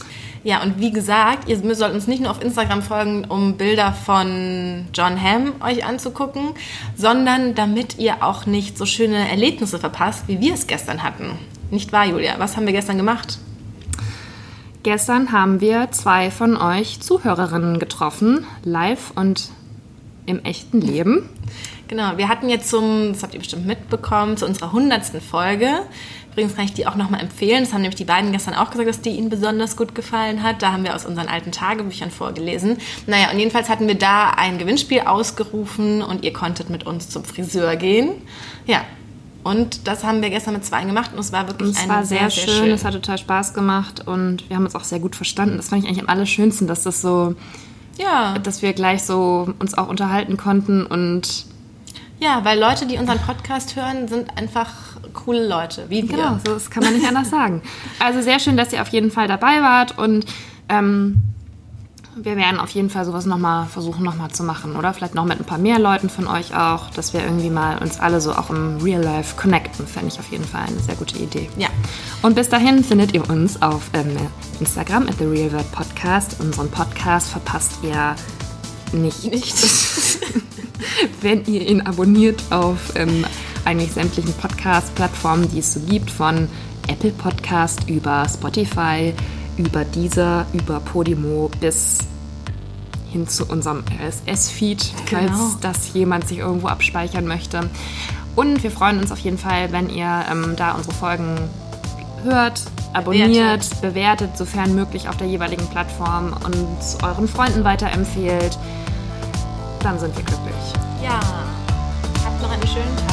Ja, und wie gesagt, ihr sollt uns nicht nur auf Instagram folgen, um Bilder von John Hamm euch anzugucken, sondern damit ihr auch nicht so schöne Erlebnisse verpasst, wie wir es gestern hatten. Nicht wahr, Julia? Was haben wir gestern gemacht? Gestern haben wir zwei von euch Zuhörerinnen getroffen, live und im echten Leben. Genau, wir hatten jetzt zum, das habt ihr bestimmt mitbekommen, zu unserer hundertsten Folge. Übrigens kann ich die auch nochmal empfehlen. Das haben nämlich die beiden gestern auch gesagt, dass die ihnen besonders gut gefallen hat. Da haben wir aus unseren alten Tagebüchern vorgelesen. Naja, und jedenfalls hatten wir da ein Gewinnspiel ausgerufen und ihr konntet mit uns zum Friseur gehen. Ja, und das haben wir gestern mit zwei gemacht und es war wirklich Es ein war sehr, sehr, schön, schön. es hat total Spaß gemacht und wir haben uns auch sehr gut verstanden. Das fand ich eigentlich am allerschönsten, dass das so, Ja, dass wir gleich so uns auch unterhalten konnten und ja, weil Leute, die unseren Podcast hören, sind einfach coole Leute, wie wir. Genau, so das kann man nicht anders sagen. Also sehr schön, dass ihr auf jeden Fall dabei wart und ähm, wir werden auf jeden Fall sowas nochmal versuchen nochmal zu machen, oder? Vielleicht noch mit ein paar mehr Leuten von euch auch, dass wir irgendwie mal uns alle so auch im Real Life connecten, fände ich auf jeden Fall eine sehr gute Idee. Ja. Und bis dahin findet ihr uns auf ähm, Instagram at The Real World Podcast. Unseren Podcast verpasst ihr nicht, Nicht. wenn ihr ihn abonniert auf ähm, eigentlich sämtlichen Podcast-Plattformen, die es so gibt, von Apple Podcast über Spotify, über Deezer, über Podimo bis hin zu unserem RSS-Feed, Genau. falls das jemand sich irgendwo abspeichern möchte. Und wir freuen uns auf jeden Fall, wenn ihr ähm, da unsere Folgen hört, abonniert, bewertet. sofern möglich auf der jeweiligen Plattform und euren Freunden weiterempfehlt. Dann sind wir glücklich. Ja. Habt noch einen schönen Tag.